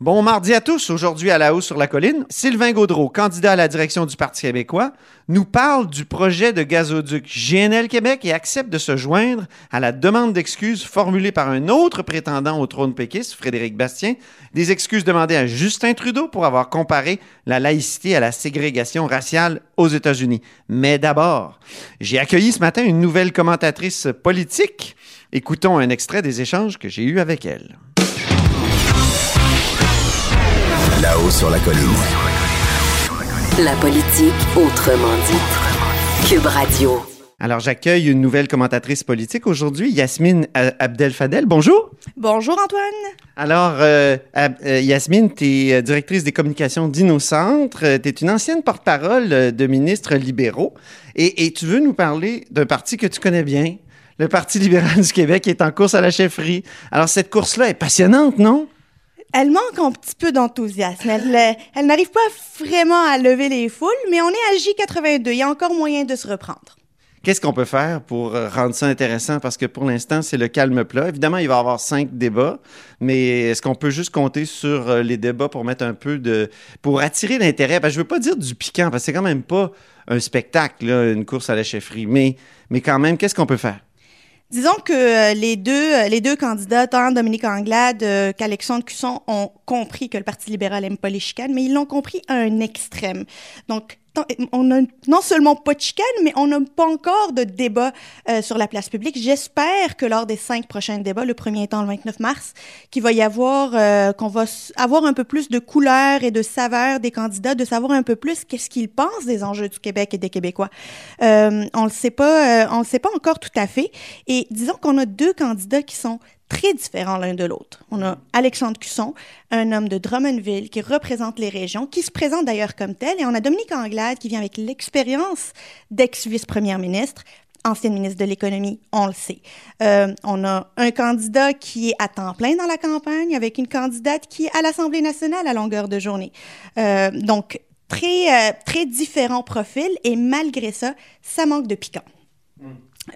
Bon mardi à tous. Aujourd'hui à la hausse sur la colline, Sylvain Gaudreau, candidat à la direction du Parti québécois, nous parle du projet de gazoduc GNL Québec et accepte de se joindre à la demande d'excuses formulée par un autre prétendant au trône péquiste, Frédéric Bastien, des excuses demandées à Justin Trudeau pour avoir comparé la laïcité à la ségrégation raciale aux États-Unis. Mais d'abord, j'ai accueilli ce matin une nouvelle commentatrice politique. Écoutons un extrait des échanges que j'ai eus avec elle. Là-haut sur la colline. La politique autrement dit. Cube Radio. Alors, j'accueille une nouvelle commentatrice politique aujourd'hui, Yasmine euh, Abdel-Fadel. Bonjour. Bonjour Antoine. Alors, euh, Ab- euh, Yasmine, tu es directrice des communications d'InnoCentre. Tu es une ancienne porte-parole de ministres libéraux. Et, et tu veux nous parler d'un parti que tu connais bien, le Parti libéral du Québec, qui est en course à la chefferie. Alors, cette course-là est passionnante, non? Elle manque un petit peu d'enthousiasme. Elle, euh, elle n'arrive pas vraiment à lever les foules, mais on est à J82. Il y a encore moyen de se reprendre. Qu'est-ce qu'on peut faire pour euh, rendre ça intéressant? Parce que pour l'instant, c'est le calme plat. Évidemment, il va y avoir cinq débats, mais est-ce qu'on peut juste compter sur euh, les débats pour mettre un peu de... pour attirer l'intérêt? Ben, je veux pas dire du piquant, parce que c'est quand même pas un spectacle, une course à la chefferie, mais, mais quand même, qu'est-ce qu'on peut faire? Disons que euh, les deux, euh, les deux candidats, tant Dominique Anglade euh, qu'Alexandre Cusson, ont compris que le Parti libéral aime pas les chicanes, mais ils l'ont compris à un extrême. Donc, on a non seulement pas de chicanes, mais on n'a pas encore de débat euh, sur la place publique. J'espère que lors des cinq prochains débats, le premier étant le 29 mars, qu'il va y avoir, euh, qu'on va avoir un peu plus de couleur et de saveur des candidats, de savoir un peu plus qu'est-ce qu'ils pensent des enjeux du Québec et des Québécois. Euh, on le sait pas, euh, on le sait pas encore tout à fait. Et disons qu'on a deux candidats qui sont très différents l'un de l'autre. On a Alexandre Cusson, un homme de Drummondville qui représente les régions, qui se présente d'ailleurs comme tel, et on a Dominique Anglade qui vient avec l'expérience d'ex-vice-première ministre, ancienne ministre de l'économie, on le sait. Euh, on a un candidat qui est à temps plein dans la campagne avec une candidate qui est à l'Assemblée nationale à longueur de journée. Euh, donc, très, euh, très différents profils, et malgré ça, ça manque de piquant.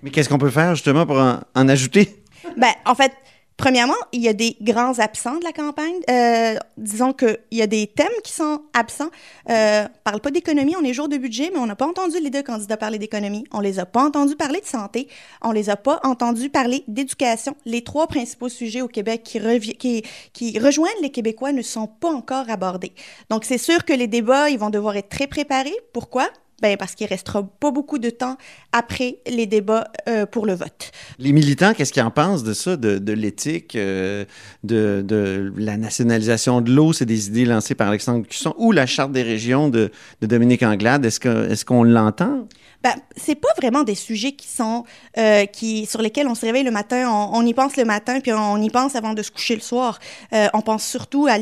Mais qu'est-ce qu'on peut faire justement pour en ajouter? Ben, en fait, premièrement, il y a des grands absents de la campagne. Euh, disons qu'il y a des thèmes qui sont absents. Euh, on parle pas d'économie, on est jour de budget, mais on n'a pas entendu les deux candidats parler d'économie. On les a pas entendus parler de santé. On les a pas entendus parler d'éducation. Les trois principaux sujets au Québec qui, qui, qui rejoignent les Québécois ne sont pas encore abordés. Donc, c'est sûr que les débats, ils vont devoir être très préparés. Pourquoi? Ben, parce qu'il restera pas beaucoup de temps après les débats euh, pour le vote. Les militants, qu'est-ce qu'ils en pensent de ça, de, de l'éthique, euh, de, de la nationalisation de l'eau? C'est des idées lancées par Alexandre Cusson ou la Charte des régions de, de Dominique Anglade. Est-ce que- est-ce qu'on l'entend? Ben, c'est pas vraiment des sujets qui sont euh, qui sur lesquels on se réveille le matin, on, on y pense le matin puis on y pense avant de se coucher le soir. Euh, on pense surtout à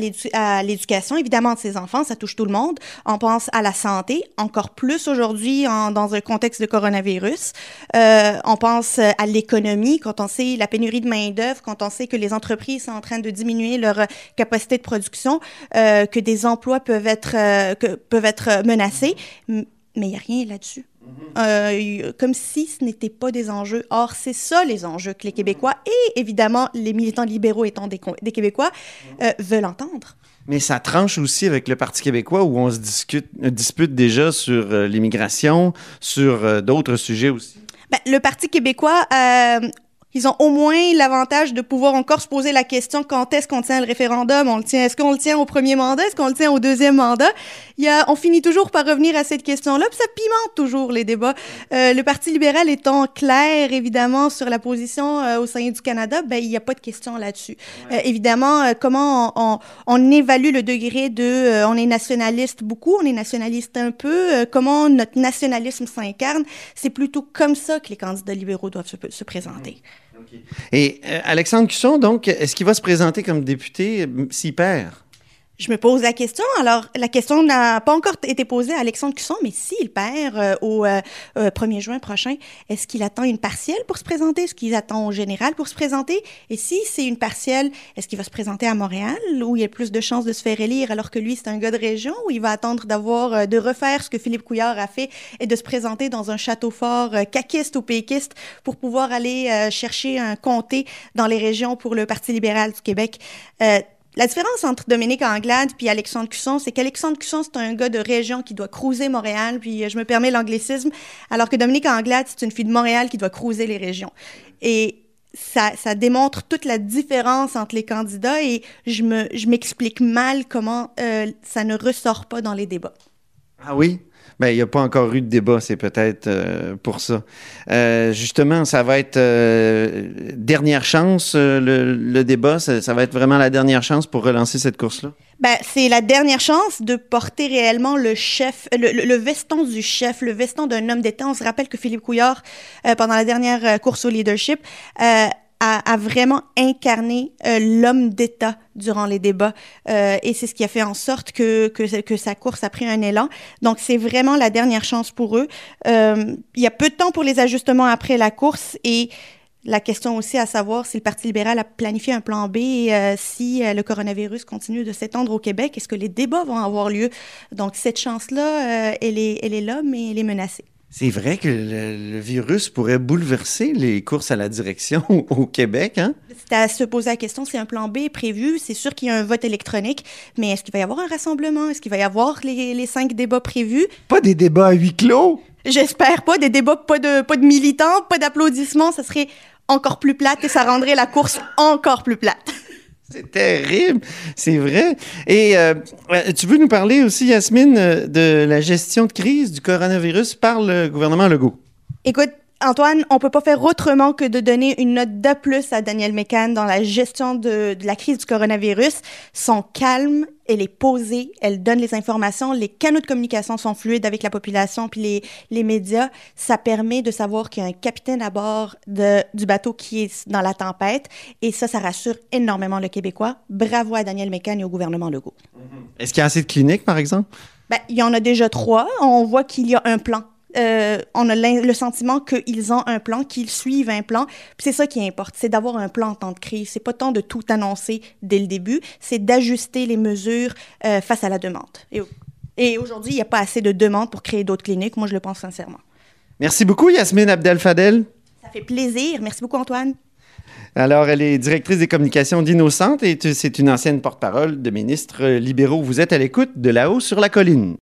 l'éducation évidemment de ses enfants, ça touche tout le monde. On pense à la santé, encore plus aujourd'hui dans un contexte de coronavirus. Euh, on pense euh, à l'économie quand on sait la pénurie de main d'œuvre, quand on sait que les entreprises sont en train de diminuer leur euh, capacité de production, euh, que des emplois peuvent être euh, que, peuvent être menacés, mais il y a rien là-dessus. Euh, y- comme si ce n'était pas des enjeux. Or, c'est ça les enjeux que les Québécois et évidemment les militants libéraux étant des, Québécois euh, veulent entendre. Mais ça tranche aussi avec le Parti québécois où on se euh, dispute déjà sur euh, l'immigration, sur euh, d'autres sujets aussi. Ben, le Parti québécois, ils ont au moins l'avantage de pouvoir encore se poser la question quand est-ce qu'on tient le référendum? On le tient, est-ce qu'on le tient au premier mandat, est-ce qu'on le tient au deuxième mandat? Y a, on finit toujours par revenir à cette question-là, puis ça pimente toujours les débats. Euh, le Parti libéral étant clair évidemment sur la position euh, au sein du Canada, ben il n'y a pas de question là-dessus. Euh, évidemment, euh, comment on, on, on évalue le degré de, euh, on est nationaliste beaucoup, on est nationaliste un peu. euh, comment notre nationalisme s'incarne? C'est plutôt comme ça que les candidats libéraux doivent se, se présenter. Et euh, Alexandre Cusson, donc, est-ce qu'il va se présenter comme député s'il perd? Je me pose la question. Alors, la question n'a pas encore été posée à Alexandre Cusson, mais s'il perd euh, au euh, euh, 1er juin prochain, est-ce qu'il attend une partielle pour se présenter? Est-ce qu'il attend au général pour se présenter? Et si c'est une partielle, est-ce qu'il va se présenter à Montréal, où il y a plus de chances de se faire élire, alors que lui, c'est un gars de région, où il va attendre d'avoir, euh, de refaire ce que Philippe Couillard a fait et de se présenter dans un château fort euh, caquiste ou péquiste pour pouvoir aller euh, chercher un comté dans les régions pour le Parti libéral du Québec? La différence entre Dominique Anglade puis Alexandre Cusson, c'est qu'Alexandre Cusson, c'est un gars de région qui doit cruiser Montréal, puis euh, je me permets l'anglicisme, alors que Dominique Anglade, c'est une fille de Montréal qui doit cruiser les régions. Et ça, ça démontre toute la différence entre les candidats et je me, m'explique mal comment euh, ça ne ressort pas dans les débats. Ah oui? Ben, il n'y a pas encore eu de débat, c'est peut-être euh, pour ça. Euh, justement, ça va être euh, dernière chance, euh, le, le, débat, ça, va être vraiment la dernière chance pour relancer cette course-là? Ben, c'est la dernière chance de porter réellement le chef, le, le, le veston du chef, le veston d'un homme d'État. On se rappelle que Philippe Couillard, euh, pendant la dernière course au leadership, a, a, vraiment incarné euh, l'homme d'État durant les débats. Euh, et c'est ce qui a fait en sorte que, que, que, sa course a pris un élan. Donc, c'est vraiment la dernière chance pour eux. Euh, il y a peu de temps pour les ajustements après la course et la question aussi à savoir si le Parti libéral a planifié un plan B euh, si euh, le coronavirus continue de s'étendre au Québec, est-ce que les débats vont avoir lieu? Donc, cette chance-là, euh, elle, est, elle est là, mais elle est menacée. C'est vrai que le, le, virus pourrait bouleverser les courses à la direction au Québec, hein? C'est à se poser la question, c'est un plan B prévu, c'est sûr qu'il y a un vote électronique, mais est-ce qu'il va y avoir un rassemblement? Est-ce qu'il va y avoir les, les cinq débats prévus? Pas des débats à huis clos! J'espère pas, des débats, pas de, pas de militants, pas d'applaudissements, ça serait encore plus plate et ça rendrait la course encore plus plate. C'est terrible, c'est vrai. Et euh, tu veux nous parler aussi, Yasmine, euh, de la gestion de crise du coronavirus par le gouvernement Legault? Écoute, Antoine, on peut pas faire autrement que de donner une note de plus à Daniel Mécan dans la gestion de, de, la crise du coronavirus. Son calme, elle est posée, elle donne les informations, les canaux de communication sont fluides avec la population puis les, les médias. Ça permet de savoir qu'il y a un capitaine à bord de, du bateau qui est dans la tempête et ça, ça rassure énormément le Québécois. Bravo à Daniel Mécan et au gouvernement Legault. Est-ce qu'il y a assez de cliniques, par exemple? Ben, il y en a déjà trois. On voit qu'il y a un plan euh, on a le sentiment qu'ils ont un plan, qu'ils suivent un plan. c'est ça qui importe, c'est d'avoir un plan en temps de crise. C'est pas tant de tout annoncer dès le début, c'est d'ajuster les mesures euh, face à la demande. Et, et aujourd'hui, il n'y a pas assez de demandes pour créer d'autres cliniques. Moi, je le pense sincèrement. Merci beaucoup, Yasmine Abdel-Fadel. Ça fait plaisir. Merci beaucoup, Antoine. Alors, elle est directrice des communications d'Innocente et c'est une ancienne porte-parole de ministres libéraux. Vous êtes à l'écoute de là-haut sur la colline.